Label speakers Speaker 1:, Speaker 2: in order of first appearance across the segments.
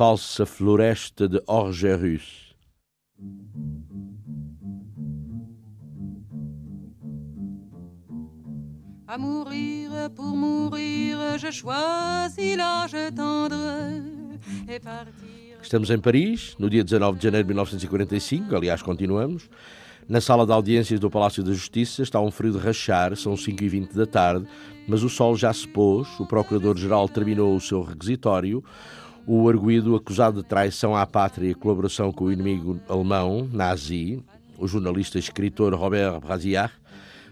Speaker 1: Falsa floresta de Orgerus.
Speaker 2: À mourir pour mourir, je choisis l'âge tendre et partir.
Speaker 1: Estamos em Paris, no dia 19 de janeiro de 1945, aliás, continuamos. Na sala de audiências do Palácio da Justiça está um frio de rachar, são 5h20 da tarde, mas o sol já se pôs, o Procurador-Geral terminou o seu requisitório, o arguído acusado de traição à pátria e colaboração com o inimigo alemão, nazi, o jornalista e escritor Robert Brasillac,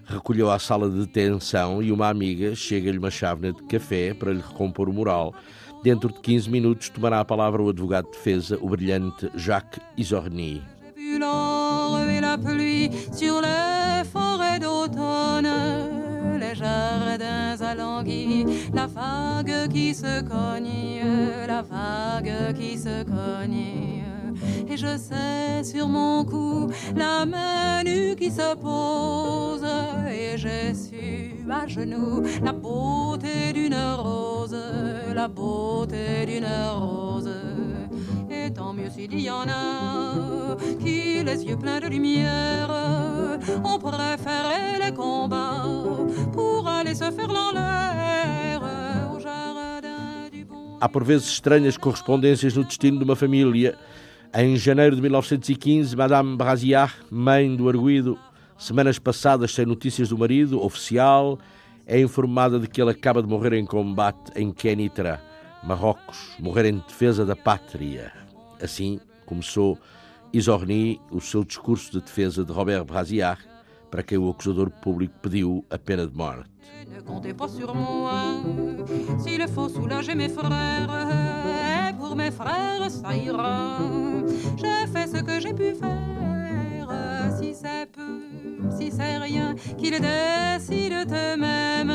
Speaker 1: recolheu à sala de detenção e uma amiga chega-lhe uma chávena de café para lhe recompor o moral. Dentro de 15 minutos tomará a palavra o advogado de defesa, o brilhante Jacques Isorni.
Speaker 2: Les jardins alanguis, la vague qui se cogne, la vague qui se cogne. Et je sais sur mon cou la main nue qui se pose, et j'ai su à genoux la beauté d'une rose, la beauté d'une rose. Et tant mieux s'il y en a qui, les yeux pleins de lumière, ont préféré les combats pour aller se faire l'air
Speaker 1: Há por vezes estranhas correspondências no destino de uma família. Em janeiro de 1915, Madame Brasillac, mãe do arguído, semanas passadas sem notícias do marido, oficial, é informada de que ele acaba de morrer em combate em Kenitra, Marrocos, morrer em defesa da pátria. Assim começou Isorni o seu discurso de defesa de Robert Brasillac, para quem o acusador público pediu a pena de morte.
Speaker 2: Ne comptez pas sur moi s'il faut soulager mes frères. Et pour mes frères, ça ira. J'ai fait ce que j'ai pu faire. Si c'est peu, si c'est rien, qu'ils décident eux-mêmes.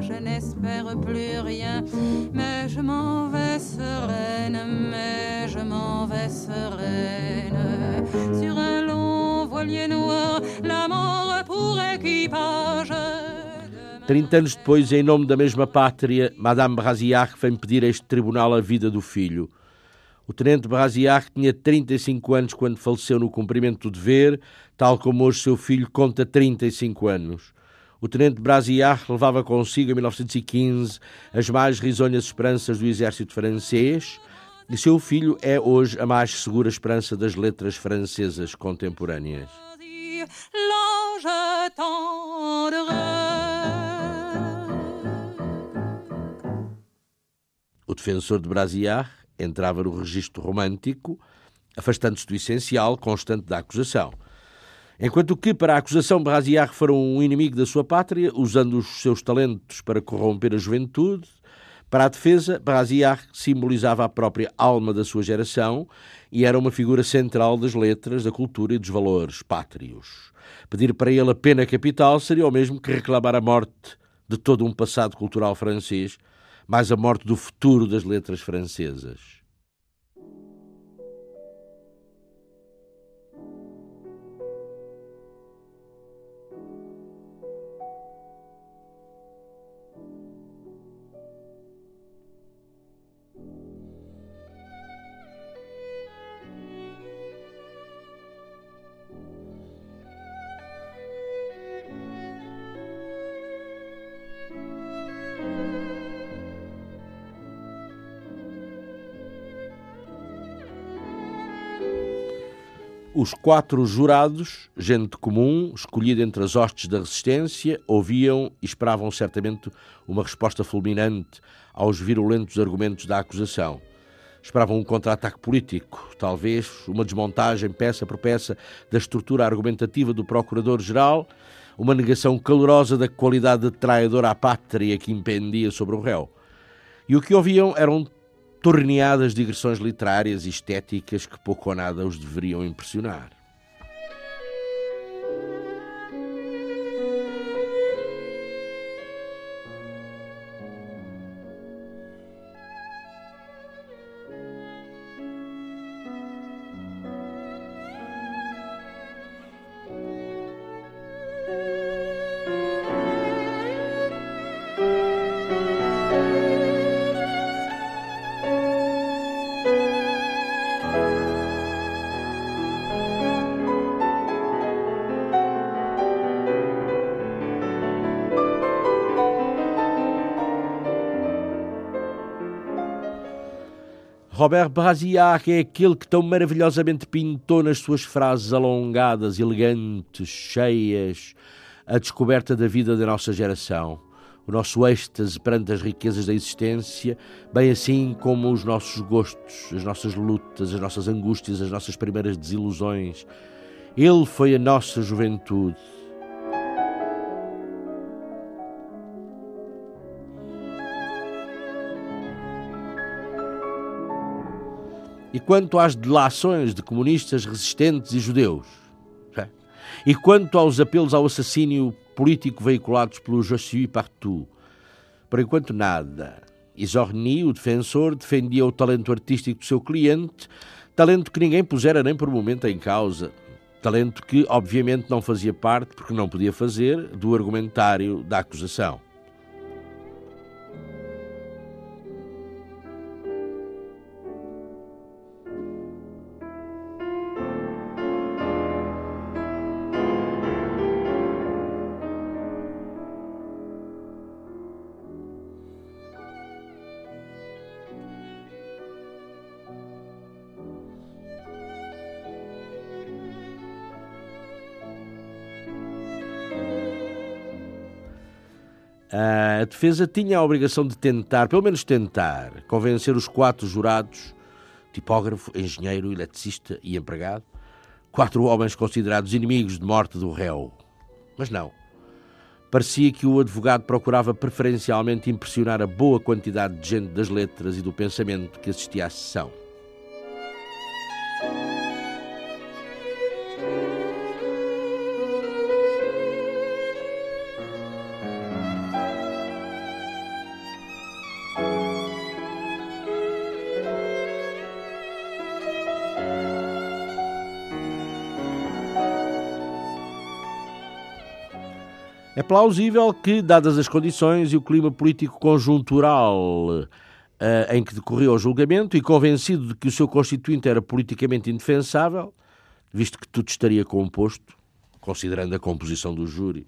Speaker 2: Je n'espère plus rien, mais je m'en vais sereine, mais je m'en vais sereine. Sur un long voilier noir, pour équipage.
Speaker 1: 30 anos depois, em nome da mesma pátria, Madame Brasillac vem pedir a este tribunal a vida do filho. O tenente Brasillac tinha 35 anos quando faleceu no cumprimento do dever, tal como hoje seu filho conta 35 anos. O tenente Brasillac levava consigo, em 1915, as mais risonhas esperanças do exército francês, e seu filho é hoje a mais segura esperança das letras francesas contemporâneas. O defensor de Brasillac entrava no registro romântico, afastando-se do essencial constante da acusação. Enquanto que, para a acusação, Brasillac fora um inimigo da sua pátria, usando os seus talentos para corromper a juventude, para a defesa, Brasillac simbolizava a própria alma da sua geração e era uma figura central das letras, da cultura e dos valores pátrios. Pedir para ele a pena capital seria o mesmo que reclamar a morte de todo um passado cultural francês, mais a morte do futuro das letras francesas. Os quatro jurados, gente comum, escolhida entre as hostes da resistência, ouviam e esperavam certamente uma resposta fulminante aos virulentos argumentos da acusação. Esperavam um contra-ataque político, talvez uma desmontagem peça por peça da estrutura argumentativa do Procurador-Geral, uma negação calorosa da qualidade de traidor à pátria que impendia sobre o réu. E o que ouviam eram torneadas digressões literárias e estéticas que pouco ou nada os deveriam impressionar. Robert Brasillac é aquele que tão maravilhosamente pintou nas suas frases alongadas, elegantes, cheias, a descoberta da vida da nossa geração, o nosso êxtase perante as riquezas da existência, bem assim como os nossos gostos, as nossas lutas, as nossas angústias, as nossas primeiras desilusões. Ele foi a nossa juventude E quanto às delações de comunistas resistentes e judeus? E quanto aos apelos ao assassínio político veiculados pelo Je suis partout? Por enquanto, nada. Isorni, o defensor, defendia o talento artístico do seu cliente, talento que ninguém pusera nem por um momento em causa. Talento que, obviamente, não fazia parte, porque não podia fazer, do argumentário da acusação. A defesa tinha a obrigação de tentar, pelo menos tentar, convencer os quatro jurados, tipógrafo, engenheiro, eletricista e empregado, quatro homens considerados inimigos de morte do réu. Mas não. Parecia que o advogado procurava preferencialmente impressionar a boa quantidade de gente das letras e do pensamento que assistia à sessão. Plausível que, dadas as condições e o clima político conjuntural uh, em que decorreu o julgamento e convencido de que o seu constituinte era politicamente indefensável, visto que tudo estaria composto, considerando a composição do júri,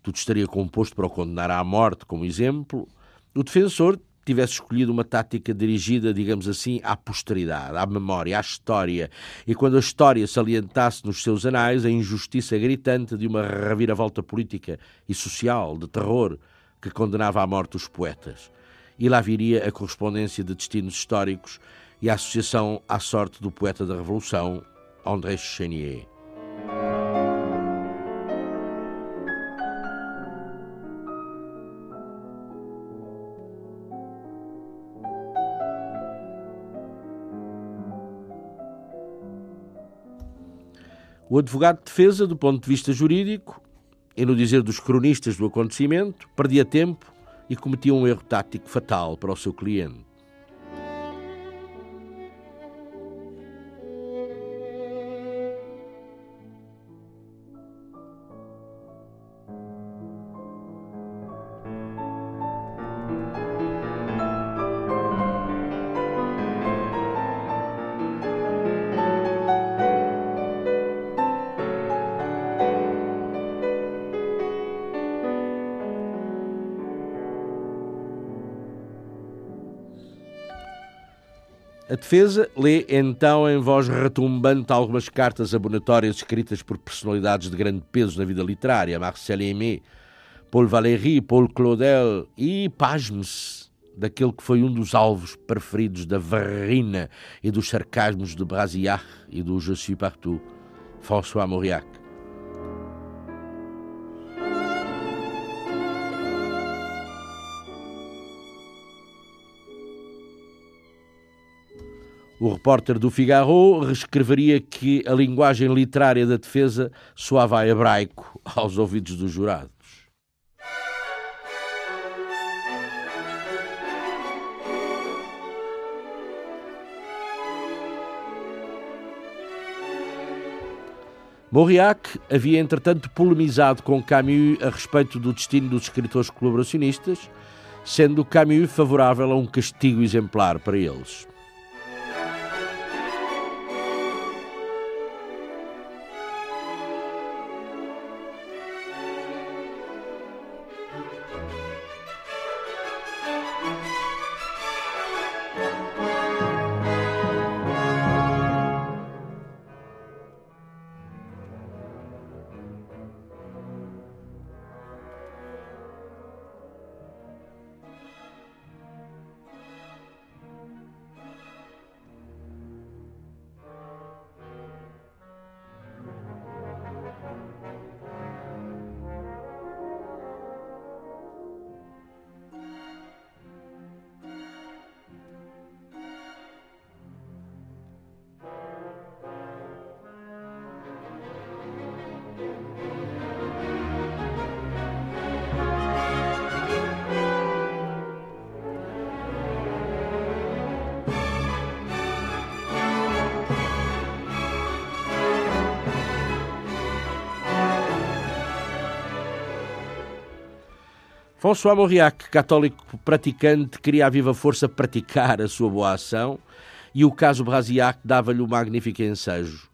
Speaker 1: tudo estaria composto para o condenar à morte, como exemplo, o defensor tivesse escolhido uma tática dirigida, digamos assim, à posteridade, à memória, à história, e quando a história salientasse nos seus anais a injustiça gritante de uma reviravolta política e social, de terror, que condenava à morte os poetas. E lá viria a correspondência de destinos históricos e a associação à sorte do poeta da Revolução, André Chenier. O advogado de defesa, do ponto de vista jurídico, e no dizer dos cronistas do acontecimento, perdia tempo e cometia um erro tático fatal para o seu cliente. Defesa lê então em voz retumbante algumas cartas abonatórias escritas por personalidades de grande peso na vida literária, Marcel Aimé, Paul Valéry, Paul Claudel e, pasme-se, daquele que foi um dos alvos preferidos da verrina e dos sarcasmos de Brasillac e do Je suis partout, François Mauriac. O repórter do Figaro reescreveria que a linguagem literária da defesa soava a hebraico aos ouvidos dos jurados. Mauriac havia, entretanto, polemizado com Camus a respeito do destino dos escritores colaboracionistas, sendo Camus favorável a um castigo exemplar para eles. François Mauriac, católico praticante, queria a viva força praticar a sua boa ação e o caso Brasiac dava-lhe um magnífico ensejo.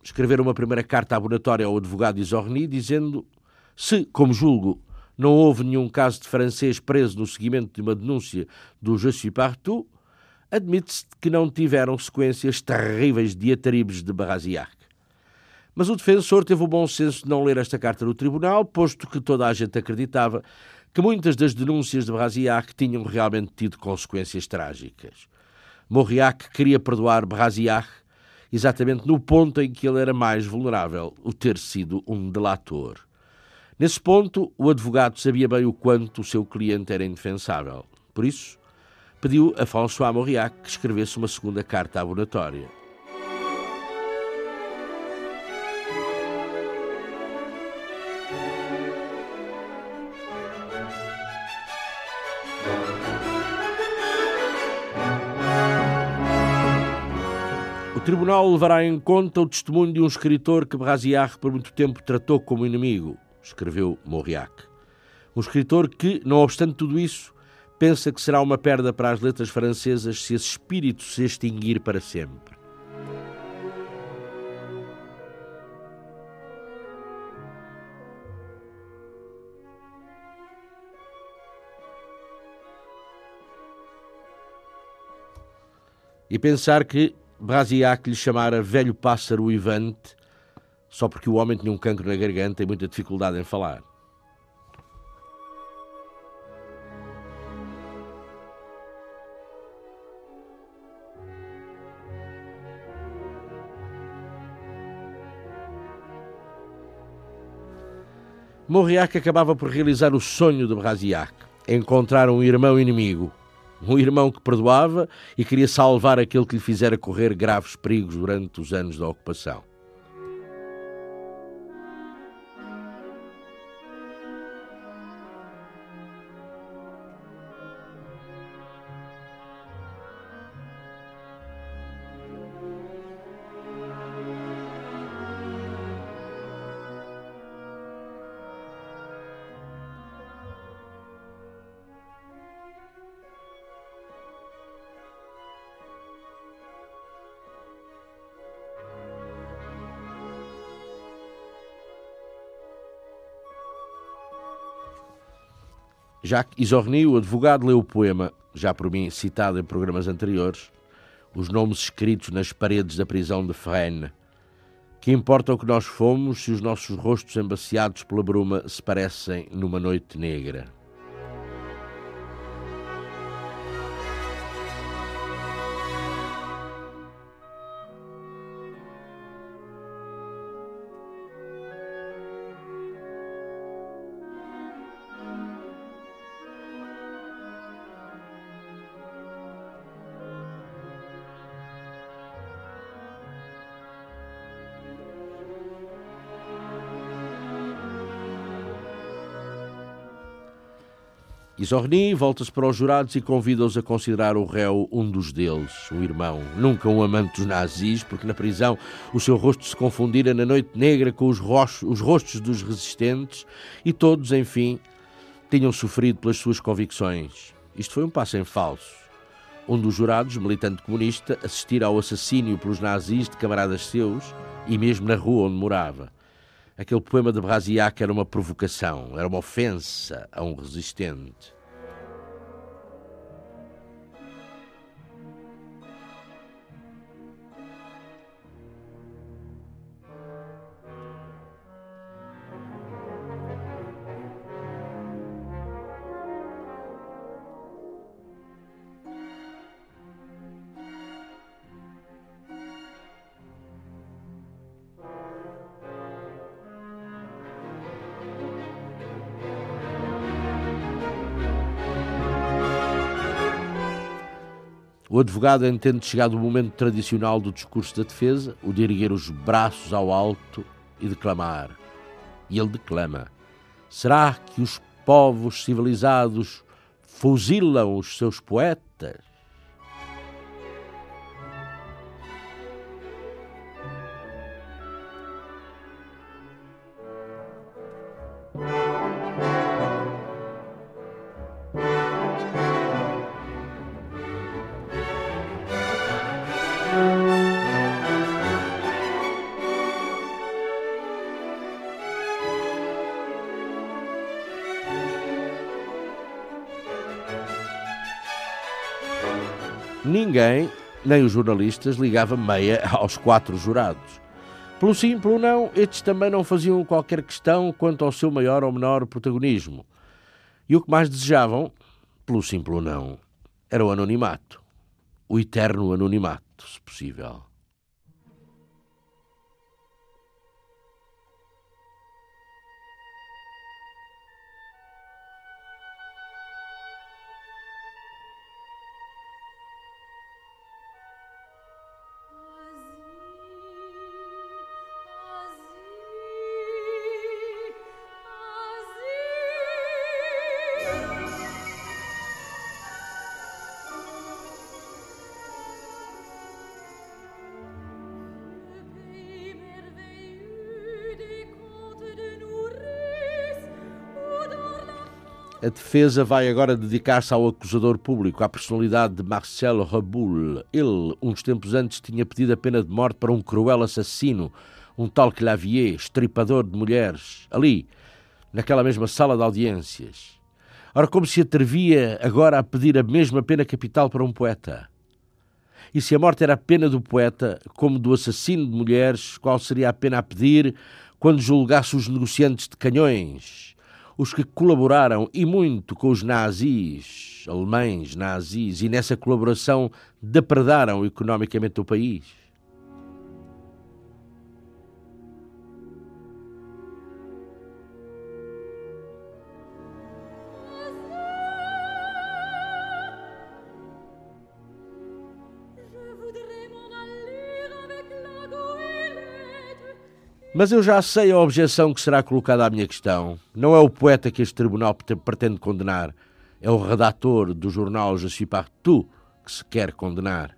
Speaker 1: Escrever uma primeira carta abonatória ao advogado Isorni dizendo se, como julgo, não houve nenhum caso de francês preso no seguimento de uma denúncia do Je suis partout, admite-se que não tiveram sequências terríveis diatribes de Brasiac. Mas o defensor teve o bom senso de não ler esta carta no tribunal, posto que toda a gente acreditava que muitas das denúncias de Brasiac tinham realmente tido consequências trágicas. Mauriac queria perdoar Brasiac exatamente no ponto em que ele era mais vulnerável, o ter sido um delator. Nesse ponto, o advogado sabia bem o quanto o seu cliente era indefensável. Por isso, pediu a François Mauriac que escrevesse uma segunda carta abonatória. Tribunal levará em conta o testemunho de um escritor que Brasiar por muito tempo tratou como inimigo, escreveu Mauriac. Um escritor que, não obstante tudo isso, pensa que será uma perda para as letras francesas se esse espírito se extinguir para sempre. E pensar que Brasiac lhe chamara velho pássaro uivante só porque o homem tinha um cancro na garganta e muita dificuldade em falar. Mauriac acabava por realizar o sonho de Brasiac, encontrar um irmão inimigo, um irmão que perdoava e queria salvar aquele que lhe fizera correr graves perigos durante os anos da ocupação. Jacques Isorni, o advogado, leu o poema, já por mim citado em programas anteriores, os nomes escritos nas paredes da prisão de Fresnes. Que importa o que nós fomos se os nossos rostos embaciados pela bruma se parecem numa noite negra? Isorni volta-se para os jurados e convida-os a considerar o réu um dos deles, um irmão, nunca um amante dos nazis, porque na prisão o seu rosto se confundira na noite negra com os, os rostos dos resistentes e todos, enfim, tinham sofrido pelas suas convicções. Isto foi um passo em falso. Um dos jurados, militante comunista, assistira ao assassínio pelos nazis de camaradas seus e mesmo na rua onde morava. Aquele poema de Brasiac era uma provocação, era uma ofensa a um resistente. O advogado entende chegado o momento tradicional do discurso da defesa, o de erguer os braços ao alto e declamar. E ele declama: Será que os povos civilizados fuzilam os seus poetas? Ninguém, nem os jornalistas, ligava meia aos quatro jurados. Pelo sim, pelo não, estes também não faziam qualquer questão quanto ao seu maior ou menor protagonismo. E o que mais desejavam, pelo sim, pelo não, era o anonimato. O eterno anonimato, se possível. A defesa vai agora dedicar-se ao acusador público, à personalidade de Marcel Reboul. Ele, uns tempos antes, tinha pedido a pena de morte para um cruel assassino, um tal Clavier, estripador de mulheres, ali, naquela mesma sala de audiências. Ora, como se atrevia agora a pedir a mesma pena capital para um poeta? E se a morte era a pena do poeta, como do assassino de mulheres, qual seria a pena a pedir quando julgasse os negociantes de canhões? Os que colaboraram e muito com os nazis, alemães nazis, e nessa colaboração depredaram economicamente o país. Mas eu já sei a objeção que será colocada à minha questão. Não é o poeta que este tribunal pretende condenar, é o redator do jornal Je suis partout que se quer condenar.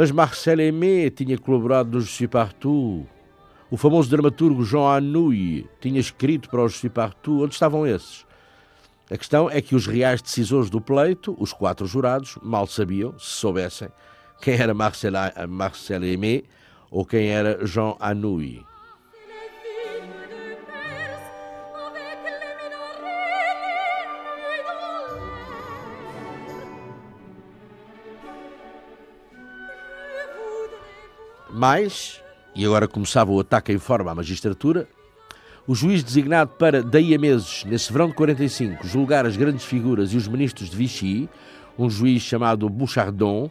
Speaker 1: Mas Marcel Aimé tinha colaborado no Partout. O famoso dramaturgo Jean Anouilh tinha escrito para o Partout. Onde estavam esses? A questão é que os reais decisores do pleito, os quatro jurados, mal sabiam, se soubessem, quem era Marcel, Marcel Aimé ou quem era Jean Anouilh. Mas, e agora começava o ataque em forma à magistratura, o juiz designado para, daí a meses, nesse verão de 45, julgar as grandes figuras e os ministros de Vichy, um juiz chamado Bouchardon,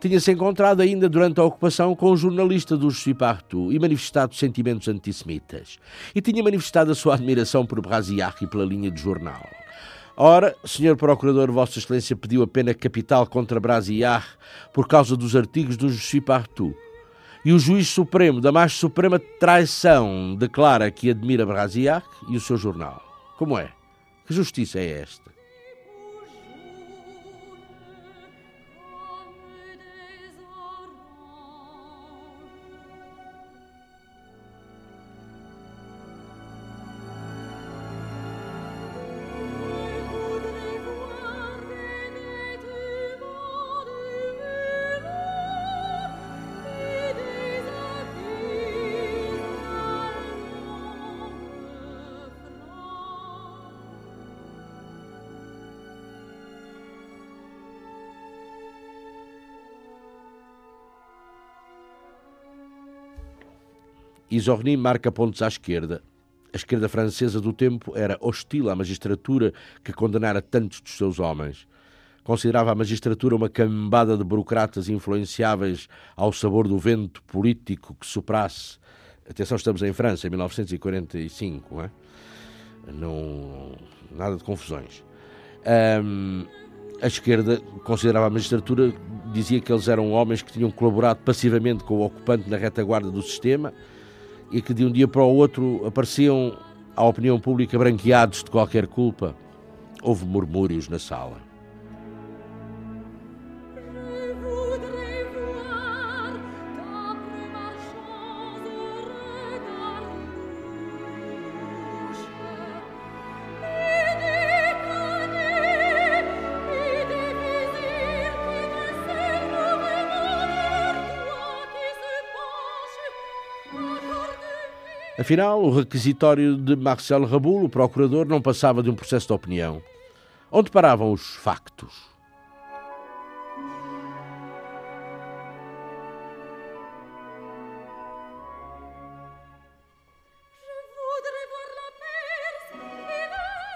Speaker 1: tinha-se encontrado ainda durante a ocupação com um jornalista do Partout e manifestado sentimentos antissemitas. E tinha manifestado a sua admiração por Brasillac e pela linha de jornal. Ora, Sr. Procurador, Vossa Excelência pediu a pena capital contra Brasillac por causa dos artigos do Partout. E o juiz supremo da mais suprema traição declara que admira Brasillac e o seu jornal. Como é? Que justiça é esta? Isorni marca pontos à esquerda. A esquerda francesa do tempo era hostil à magistratura que condenara tantos dos seus homens. Considerava a magistratura uma cambada de burocratas influenciáveis ao sabor do vento político que soprasse. Atenção, estamos em França, em 1945, não é? Não, nada de confusões. Um, a esquerda considerava a magistratura, dizia que eles eram homens que tinham colaborado passivamente com o ocupante na retaguarda do sistema e que de um dia para o outro apareciam à opinião pública branqueados de qualquer culpa, houve murmúrios na sala. Afinal, o requisitório de Marcel Raboul, o procurador, não passava de um processo de opinião. Onde paravam os factos?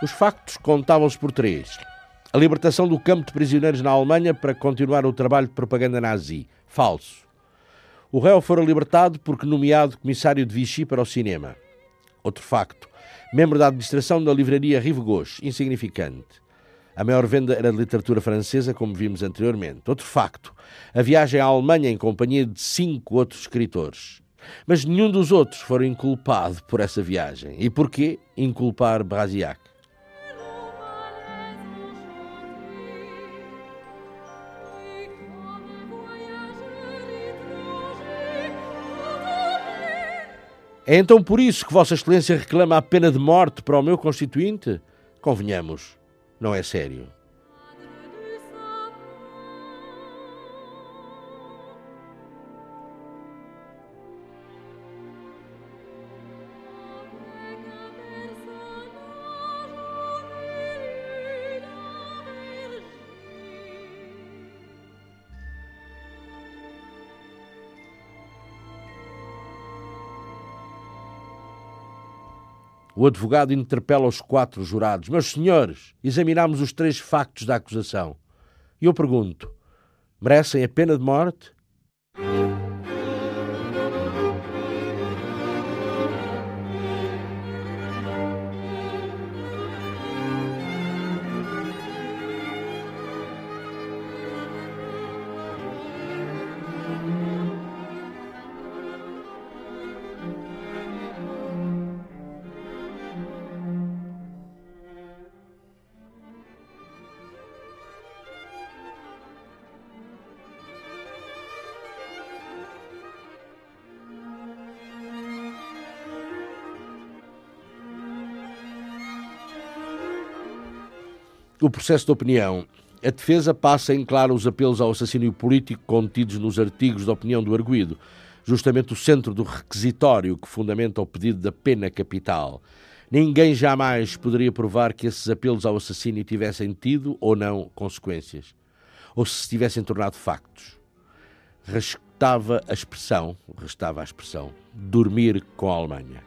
Speaker 1: Os factos contavam-se por três. A libertação do campo de prisioneiros na Alemanha para continuar o trabalho de propaganda nazi. Falso. O réu fora libertado porque nomeado comissário de Vichy para o cinema. Outro facto. Membro da administração da livraria Rive Gauche, insignificante. A maior venda era de literatura francesa, como vimos anteriormente. Outro facto. A viagem à Alemanha em companhia de cinco outros escritores. Mas nenhum dos outros foram inculpado por essa viagem. E porquê inculpar Brasiac? É então por isso que Vossa Excelência reclama a pena de morte para o meu constituinte? Convenhamos, não é sério. O advogado interpela os quatro jurados. Meus senhores, examinamos os três factos da acusação. E eu pergunto: merecem a pena de morte? O processo de opinião. A defesa passa em claro os apelos ao assassínio político contidos nos artigos de opinião do arguído, justamente o centro do requisitório que fundamenta o pedido da pena capital. Ninguém jamais poderia provar que esses apelos ao assassínio tivessem tido ou não consequências, ou se tivessem tornado factos. restava a expressão, restava a expressão, dormir com a Alemanha.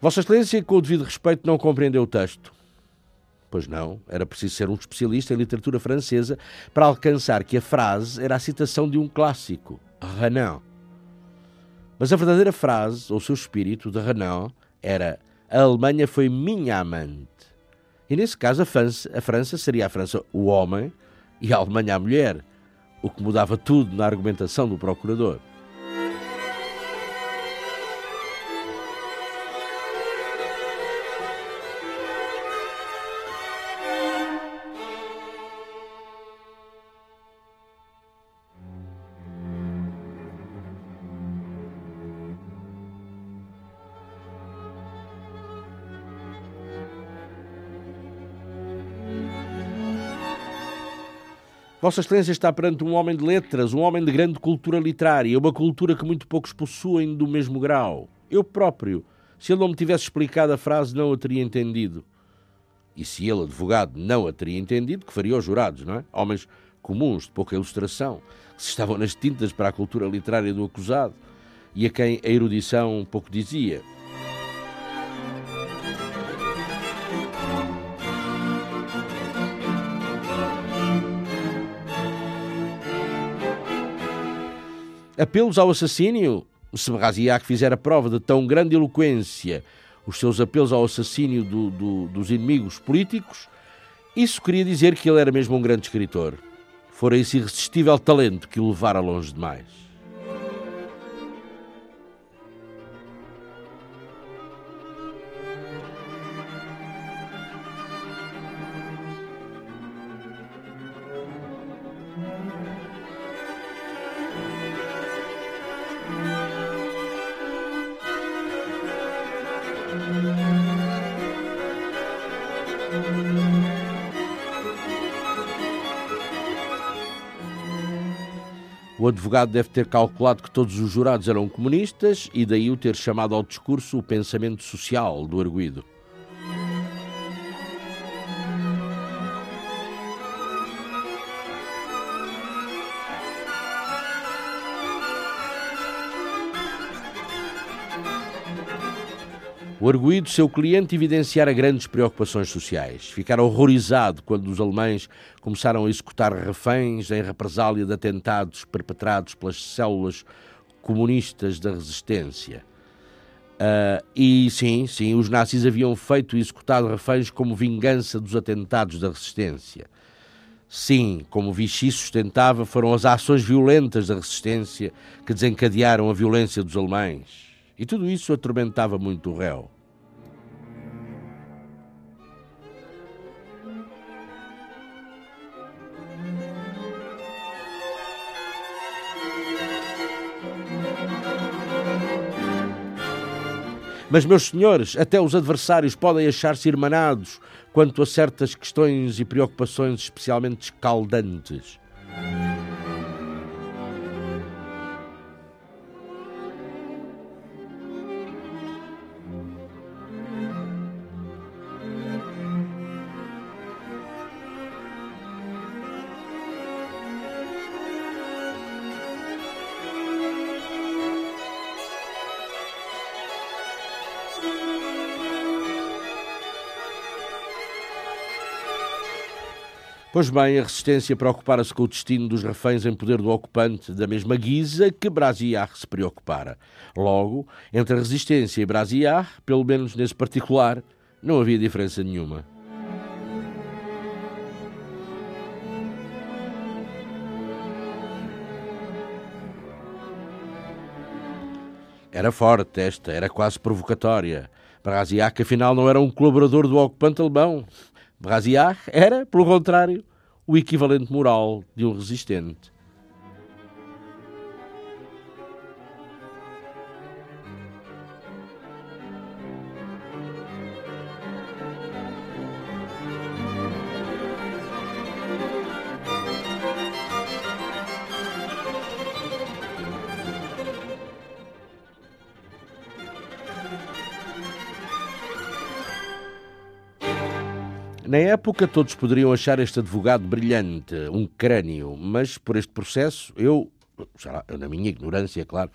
Speaker 1: Vossa Excelência, com o devido respeito, não compreendeu o texto. Pois não, era preciso ser um especialista em literatura francesa para alcançar que a frase era a citação de um clássico, Renan. Mas a verdadeira frase, ou seu espírito, de Renan, era A Alemanha foi minha amante. E nesse caso, a França, a França seria a França o homem e a Alemanha a mulher, o que mudava tudo na argumentação do procurador. Vossa Excelência está perante um homem de letras, um homem de grande cultura literária, uma cultura que muito poucos possuem do mesmo grau. Eu próprio, se ele não me tivesse explicado a frase, não a teria entendido. E se ele, advogado, não a teria entendido, que faria os jurados, não é? Homens comuns, de pouca ilustração, que se estavam nas tintas para a cultura literária do acusado e a quem a erudição pouco dizia. Apelos ao assassínio? Se Braziac fizera prova de tão grande eloquência, os seus apelos ao assassínio do, do, dos inimigos políticos, isso queria dizer que ele era mesmo um grande escritor. Fora esse irresistível talento que o levara longe demais. Advogado deve ter calculado que todos os jurados eram comunistas e daí o ter chamado ao discurso o pensamento social do arguído. O arguído, seu cliente, evidenciara grandes preocupações sociais. Ficara horrorizado quando os alemães começaram a executar reféns em represália de atentados perpetrados pelas células comunistas da resistência. Uh, e sim, sim, os nazis haviam feito e executado reféns como vingança dos atentados da resistência. Sim, como Vichy sustentava, foram as ações violentas da resistência que desencadearam a violência dos alemães. E tudo isso atormentava muito o réu. Mas, meus senhores, até os adversários podem achar-se irmanados quanto a certas questões e preocupações especialmente escaldantes. Pois bem, a resistência preocupara-se com o destino dos reféns em poder do ocupante da mesma guisa que Brasiar se preocupara. Logo, entre a resistência e Brasiar, pelo menos nesse particular, não havia diferença nenhuma. Era forte esta, era quase provocatória. Brasiac, afinal, não era um colaborador do ocupante alemão. Brasiar era, pelo contrário, o equivalente moral de um resistente. Na época, todos poderiam achar este advogado brilhante, um crânio, mas por este processo, eu, lá, eu na minha ignorância, claro,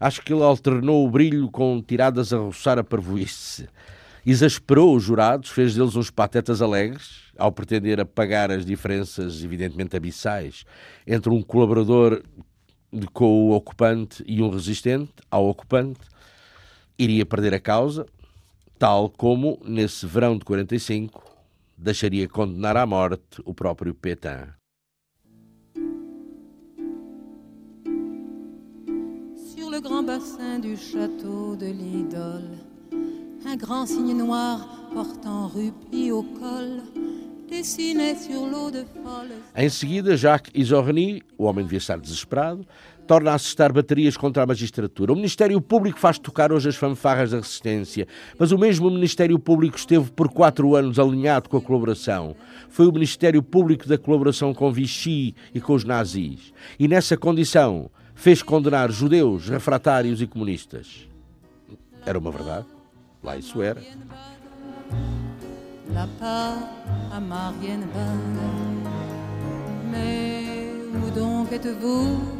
Speaker 1: acho que ele alternou o brilho com tiradas a roçar a parvoíce. Exasperou os jurados, fez deles uns patetas alegres, ao pretender apagar as diferenças, evidentemente abissais, entre um colaborador com o ocupante e um resistente ao ocupante, iria perder a causa, tal como, nesse verão de 45, deixaria condenar à morte o próprio Pétain.
Speaker 2: Sur le grand bassin du château de l'Idole, un grand signe noir portant au col
Speaker 1: Em seguida, Jacques Isorni, o homem devia estar desesperado, torna a assestar baterias contra a magistratura. O Ministério Público faz tocar hoje as fanfarras da resistência, mas o mesmo Ministério Público esteve por quatro anos alinhado com a colaboração. Foi o Ministério Público da colaboração com Vichy e com os nazis. E nessa condição fez condenar judeus, refratários e comunistas. Era uma verdade. Lá isso era.
Speaker 2: Mais où donc êtes-vous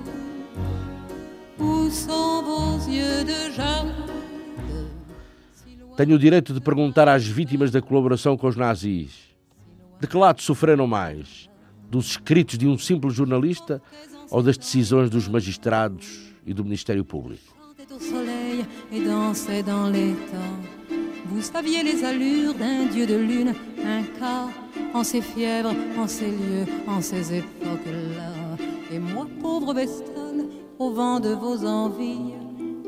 Speaker 1: Tenho o direito de perguntar às vítimas da colaboração com os nazis de que lado sofreram mais? Dos escritos de um simples jornalista ou das decisões dos magistrados e do Ministério Público?
Speaker 2: Vous saviez les allures d'un dieu de lune, un cas en ces fièvres, en ces lieux, en ces époques-là. Et moi, pauvre vestale, au vent de vos envies,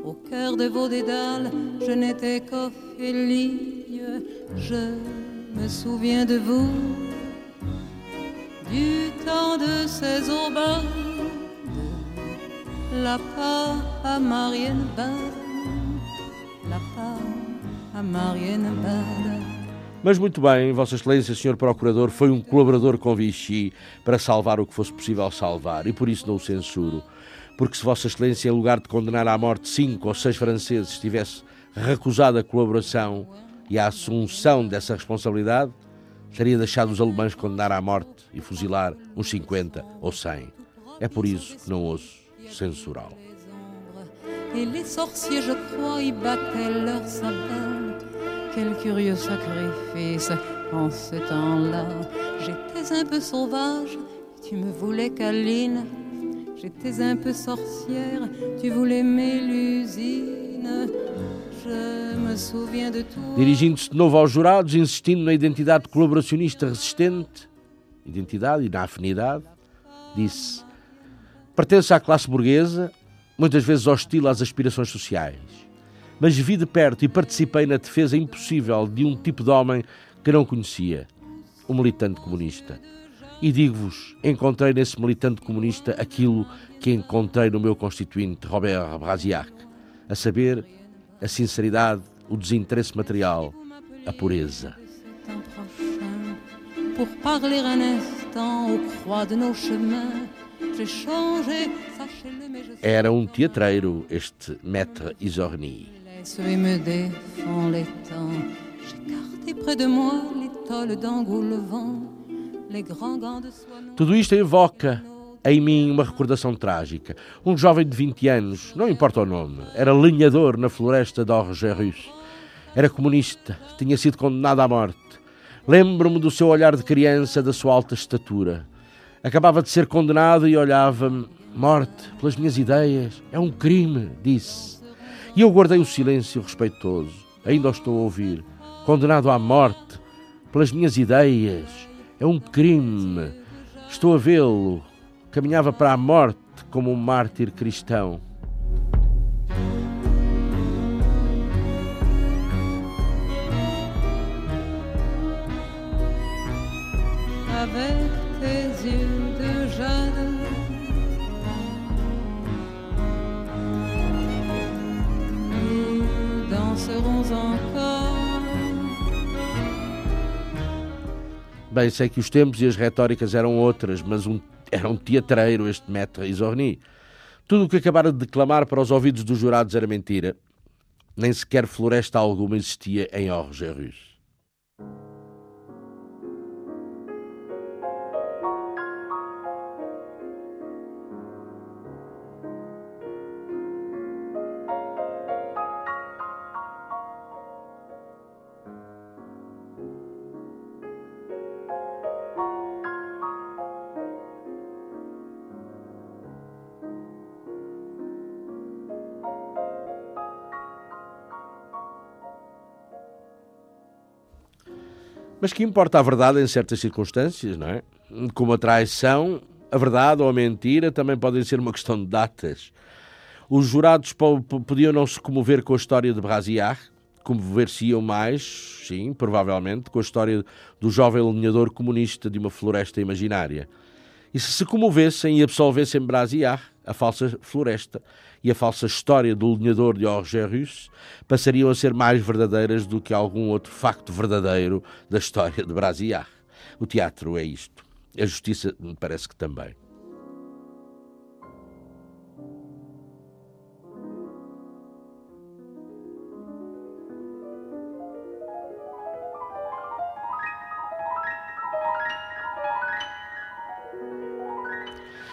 Speaker 2: au cœur de vos dédales, je n'étais qu'Ophélie. Je me souviens de vous, du temps de ces aubades, la part à Marianne la part
Speaker 1: Mas muito bem, Vossa Excelência, Sr. Procurador, foi um colaborador com Vichy para salvar o que fosse possível salvar e por isso não o censuro. Porque se Vossa Excelência, em lugar de condenar à morte cinco ou seis franceses, tivesse recusado a colaboração e a assunção dessa responsabilidade, teria deixado os alemães condenar à morte e fuzilar uns 50 ou 100. É por isso que não ouço censurá-lo.
Speaker 2: Et les sorciers, je crois, y battaient leur sabbat. Quel curieux sacrifice en ce temps-là. J'étais un peu sauvage, tu me voulais câline. J'étais un peu sorcière, tu voulais. Je me souviens de tout.
Speaker 1: Dirigindo-se de novo aos jurados, insistindo na identidade colaboracionista resistente, identidade e na afinidade, disse: pertence à classe burguesa, muitas vezes hostil às aspirações sociais mas vi de perto e participei na defesa impossível de um tipo de homem que não conhecia, o um militante comunista. E digo-vos, encontrei nesse militante comunista aquilo que encontrei no meu constituinte Robert Brasiac, a saber, a sinceridade, o desinteresse material, a pureza. Era um teatreiro, este Maître Isorni et me défend les temps. J'ai près de moi l'étole d'engoulevent, Tudo isto evoca em mim uma recordação trágica. Um jovem de 20 anos, não importa o nome, era lenhador na floresta d'Orgerus. Era comunista, tinha sido condenado à morte. Lembro-me do seu olhar de criança, da sua alta estatura. Acabava de ser condenado e olhava-me. Morte pelas minhas ideias é um crime, disse. E eu guardei o silêncio respeitoso. Ainda o estou a ouvir. Condenado à morte pelas minhas ideias. É um crime. Estou a vê-lo. Caminhava para a morte como um mártir cristão. Bem, sei que os tempos e as retóricas eram outras, mas um, era um teatreiro este Maître Isorni. Tudo o que acabara de declamar para os ouvidos dos jurados era mentira. Nem sequer floresta alguma existia em Orgerus. Mas que importa a verdade em certas circunstâncias, não é? Como a traição, a verdade ou a mentira também podem ser uma questão de datas. Os jurados podiam não se comover com a história de Brasiar, comover-se-iam mais, sim, provavelmente, com a história do jovem lenhador comunista de uma floresta imaginária. E se se comovessem e absolvessem Brasiar, a falsa floresta e a falsa história do lenhador de Orgerus passariam a ser mais verdadeiras do que algum outro facto verdadeiro da história de Brasiar. O teatro é isto. A justiça me parece que também.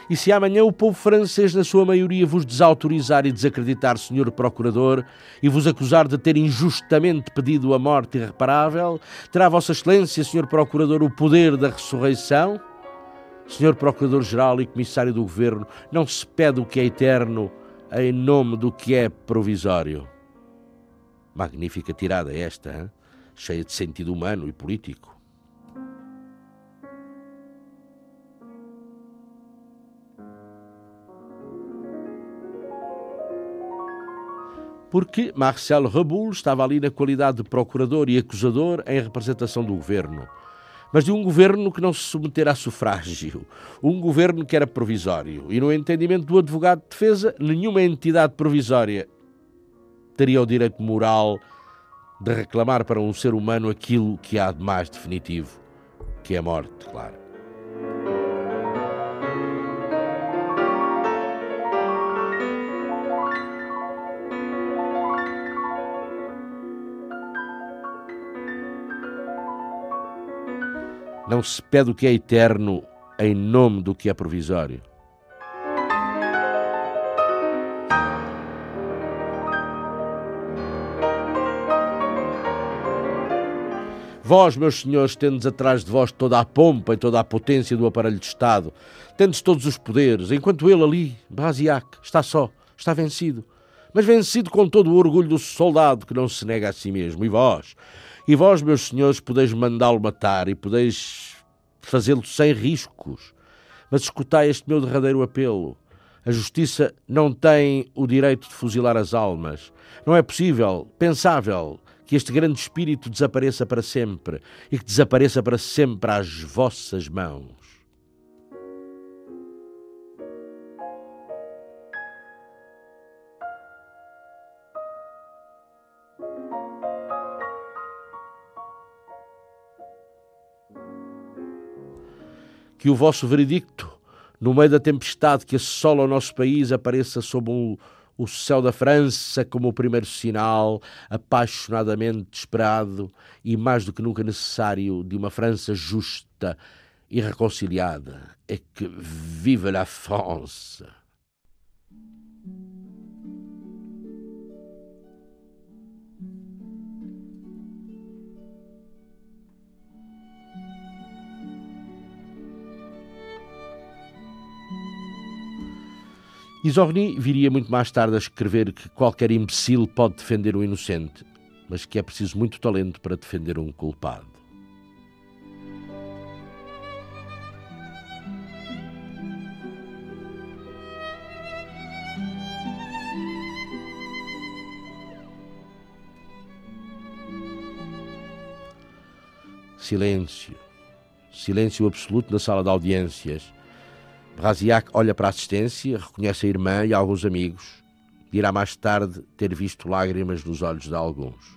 Speaker 1: E se amanhã o povo francês, na sua maioria, vos desautorizar e desacreditar, senhor procurador, e vos acusar de ter injustamente pedido a morte irreparável, terá Vossa Excelência, senhor procurador, o poder da ressurreição? Senhor Procurador-Geral e Comissário do Governo, não se pede o que é eterno em nome do que é provisório. Magnífica tirada esta, hein? cheia de sentido humano e político. Porque Marcel Reboul estava ali na qualidade de procurador e acusador em representação do governo. Mas de um governo que não se submetera a sufrágio, um governo que era provisório. E no entendimento do advogado de defesa, nenhuma entidade provisória teria o direito moral de reclamar para um ser humano aquilo que há de mais definitivo, que é a morte, claro. Não se pede o que é eterno em nome do que é provisório. Vós, meus senhores, tendes atrás de vós toda a pompa e toda a potência do aparelho de Estado, tendes todos os poderes, enquanto ele ali, Brasiac, está só, está vencido. Mas vencido com todo o orgulho do soldado que não se nega a si mesmo. E vós, e vós, meus senhores, podeis mandá-lo matar e podeis fazê-lo sem riscos. Mas escutai este meu derradeiro apelo. A justiça não tem o direito de fuzilar as almas. Não é possível, pensável, que este grande espírito desapareça para sempre e que desapareça para sempre às vossas mãos. Que o vosso veredicto, no meio da tempestade que assola o nosso país, apareça sob um, o céu da França como o primeiro sinal, apaixonadamente esperado e mais do que nunca necessário de uma França justa e reconciliada. É que vive la France! Isorni viria muito mais tarde a escrever que qualquer imbecil pode defender um inocente, mas que é preciso muito talento para defender um culpado. Silêncio. Silêncio absoluto na sala de audiências Raziak olha para a assistência, reconhece a irmã e alguns amigos. Dirá mais tarde ter visto lágrimas nos olhos de alguns.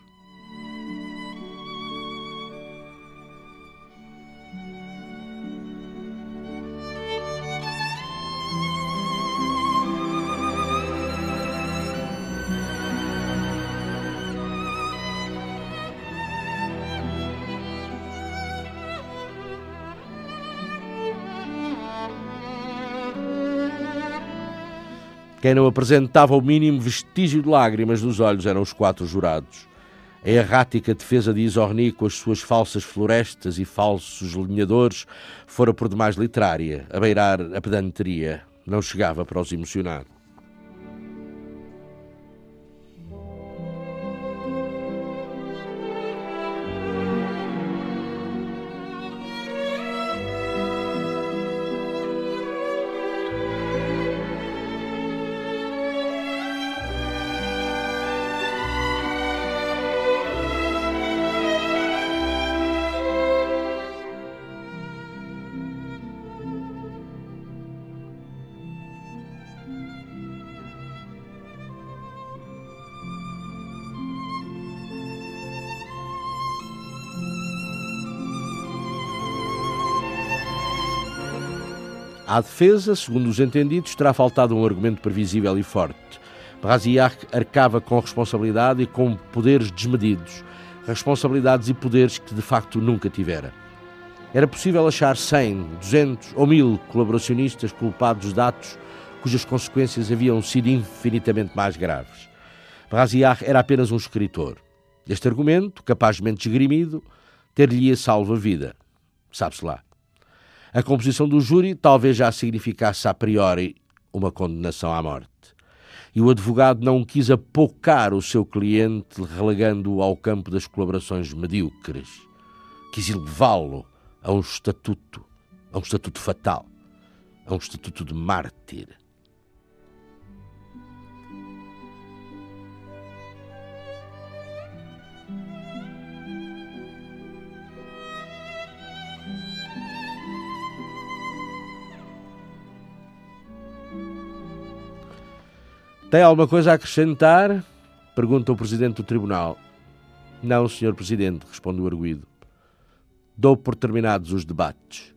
Speaker 1: Quem não apresentava o mínimo vestígio de lágrimas nos olhos eram os quatro jurados. A errática defesa de Isorni com as suas falsas florestas e falsos linhadores fora por demais literária, a beirar a pedanteria. Não chegava para os emocionar. Defesa, segundo os entendidos, terá faltado um argumento previsível e forte. Brasillac arcava com responsabilidade e com poderes desmedidos, responsabilidades e poderes que de facto nunca tivera. Era possível achar 100, 200 ou 1000 colaboracionistas culpados de atos cujas consequências haviam sido infinitamente mais graves. Brasillac era apenas um escritor. Este argumento, capazmente esgrimido, ter-lhe-ia salvo a vida. Sabe-se lá. A composição do júri talvez já significasse a priori uma condenação à morte. E o advogado não quis apocar o seu cliente, relegando-o ao campo das colaborações medíocres. Quis elevá-lo a um estatuto, a um estatuto fatal, a um estatuto de mártir. Tem alguma coisa a acrescentar? Pergunta o Presidente do Tribunal. Não, Sr. Presidente, responde o arguído. Dou por terminados os debates.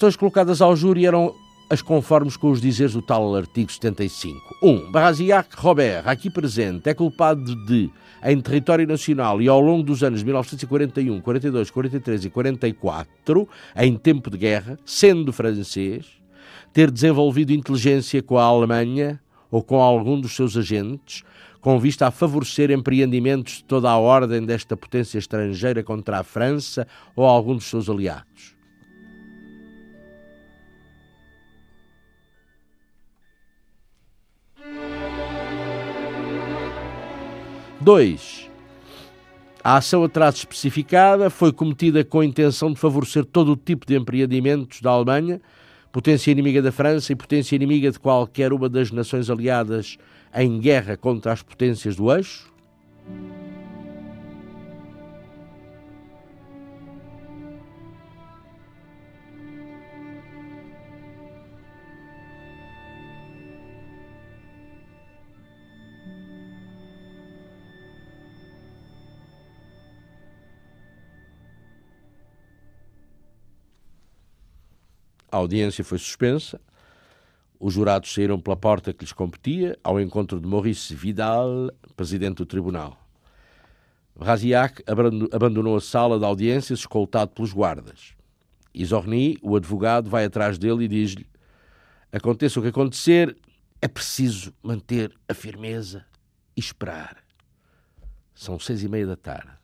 Speaker 1: Questões colocadas ao júri eram as conformes com os dizeres do tal artigo 75. 1. Um, Brasillac Robert, aqui presente, é culpado de, em território nacional e ao longo dos anos 1941, 42, 43 e 44, em tempo de guerra, sendo francês, ter desenvolvido inteligência com a Alemanha ou com algum dos seus agentes, com vista a favorecer empreendimentos de toda a ordem desta potência estrangeira contra a França ou algum dos seus aliados. 2. A ação atrás especificada foi cometida com a intenção de favorecer todo o tipo de empreendimentos da Alemanha, potência inimiga da França e potência inimiga de qualquer uma das nações aliadas em guerra contra as potências do eixo. A audiência foi suspensa. Os jurados saíram pela porta que lhes competia ao encontro de Maurice Vidal, presidente do tribunal. Raziac abandonou a sala de audiências escoltado pelos guardas. Isorni, o advogado, vai atrás dele e diz-lhe: Aconteça o que acontecer, é preciso manter a firmeza e esperar. São seis e meia da tarde.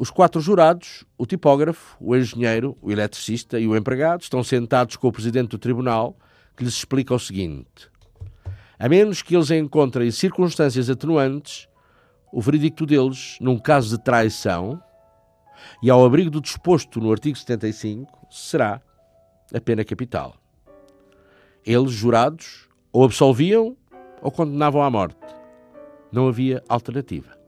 Speaker 1: Os quatro jurados, o tipógrafo, o engenheiro, o eletricista e o empregado, estão sentados com o presidente do tribunal, que lhes explica o seguinte: a menos que eles encontrem circunstâncias atenuantes, o veredicto deles, num caso de traição, e ao abrigo do disposto no artigo 75, será a pena capital. Eles, jurados, ou absolviam ou condenavam à morte. Não havia alternativa.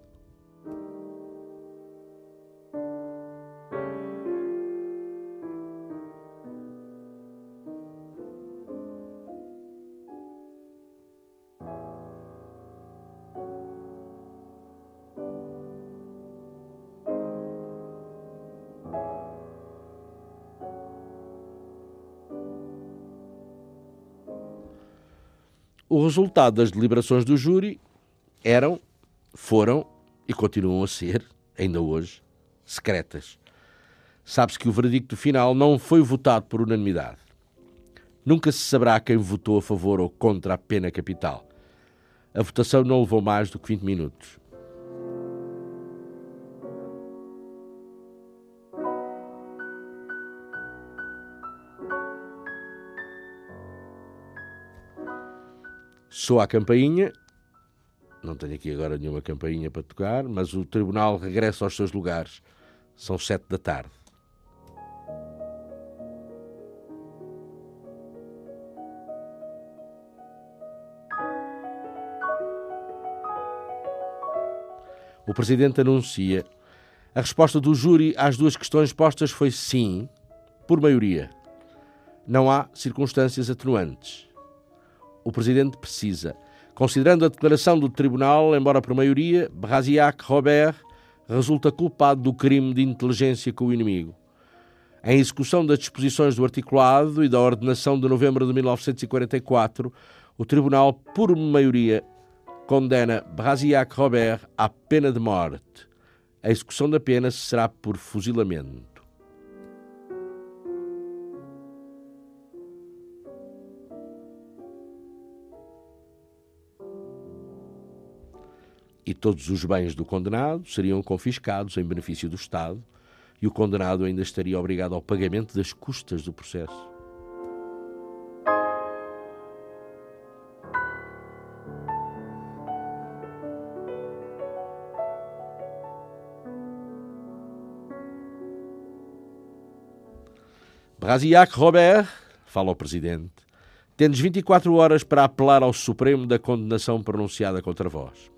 Speaker 1: O resultado das deliberações do júri eram, foram e continuam a ser, ainda hoje, secretas. Sabe-se que o veredicto final não foi votado por unanimidade. Nunca se saberá quem votou a favor ou contra a pena capital. A votação não levou mais do que 20 minutos. Soa a campainha. Não tenho aqui agora nenhuma campainha para tocar, mas o tribunal regressa aos seus lugares. São sete da tarde. O presidente anuncia. A resposta do júri às duas questões postas foi sim, por maioria. Não há circunstâncias atenuantes. O presidente precisa, considerando a declaração do tribunal, embora por maioria, Brasiac Robert resulta culpado do crime de inteligência com o inimigo. Em execução das disposições do articulado e da ordenação de novembro de 1944, o tribunal, por maioria, condena Brasiac Robert à pena de morte. A execução da pena será por fuzilamento. E todos os bens do condenado seriam confiscados em benefício do Estado e o condenado ainda estaria obrigado ao pagamento das custas do processo. Brasiac Robert, fala o Presidente, tendes 24 horas para apelar ao Supremo da condenação pronunciada contra vós.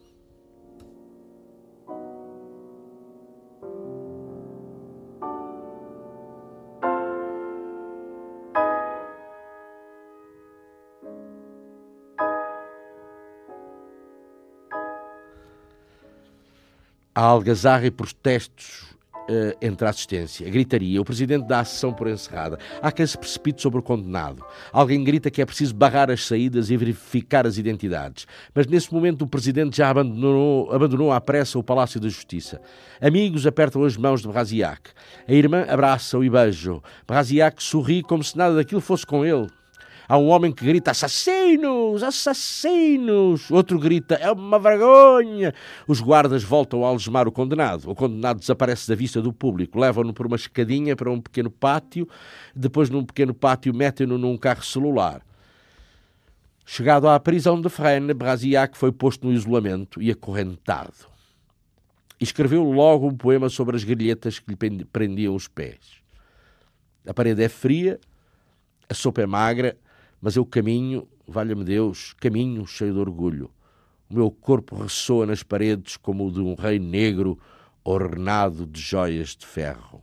Speaker 1: Algazarra e protestos uh, entre a assistência. Gritaria. O presidente dá a sessão por encerrada. Há quem se precipite sobre o condenado. Alguém grita que é preciso barrar as saídas e verificar as identidades. Mas nesse momento o presidente já abandonou, abandonou à pressa o Palácio da Justiça. Amigos apertam as mãos de Brasiac. A irmã abraça-o e beija-o. Brasiac sorri como se nada daquilo fosse com ele. Há um homem que grita assassinos, assassinos. Outro grita é uma vergonha. Os guardas voltam a algemar o condenado. O condenado desaparece da vista do público. Levam-no por uma escadinha para um pequeno pátio. Depois, num pequeno pátio, metem-no num carro celular. Chegado à prisão de Fresnes, Brasiac foi posto no isolamento e acorrentado. Escreveu logo um poema sobre as grelhetas que lhe prendiam os pés. A parede é fria, a sopa é magra, mas eu caminho, valha-me Deus, caminho cheio de orgulho. O meu corpo ressoa nas paredes como o de um rei negro ornado de joias de ferro.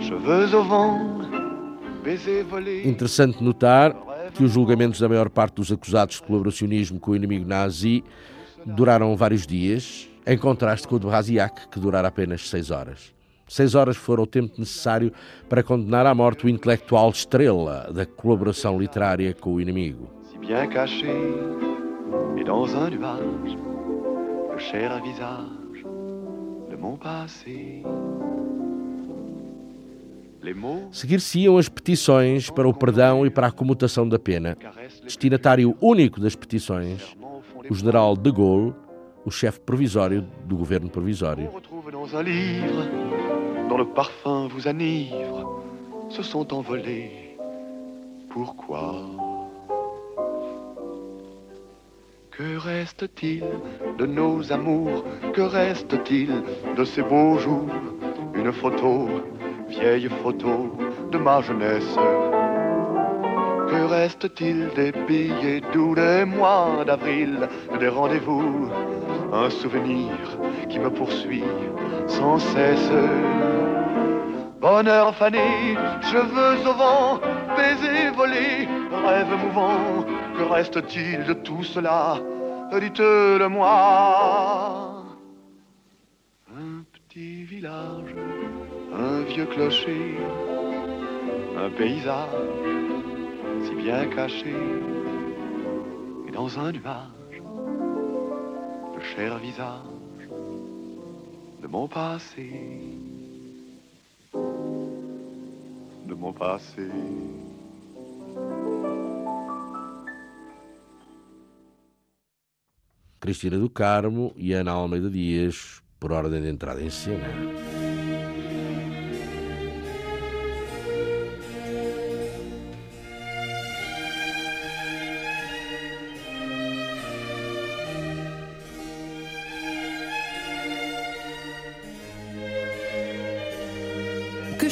Speaker 3: cheveux au vent,
Speaker 1: Interessante notar que os julgamentos da maior parte dos acusados de colaboracionismo com o inimigo nazi duraram vários dias, em contraste com o de Brasiac, que durara apenas seis horas. Seis horas foram o tempo necessário para condenar à morte o intelectual estrela da colaboração literária com o inimigo. Seguir-se-iam as petições para o perdão e para a comutação da pena. Destinatário único das petições, o general de Gaulle, o chefe provisório do governo provisório.
Speaker 3: Dont le parfum vous enivre, se sont envolés. Pourquoi Que reste-t-il de nos amours Que reste-t-il de ces beaux jours Une photo, vieille photo de ma jeunesse. Que reste-t-il des billets doux des mois d'avril, des rendez-vous Un souvenir qui me poursuit sans cesse? Bonheur fané, cheveux au vent, baisers volés, rêve mouvant. Que reste-t-il de tout cela? Dites-le-moi. Un petit village, un vieux clocher, un paysage si bien caché, et dans un nuage, le cher visage de mon passé, de mon passé.
Speaker 1: Cristina do Carmo e Ana Almeida Dias, por ordem de entrada em cena.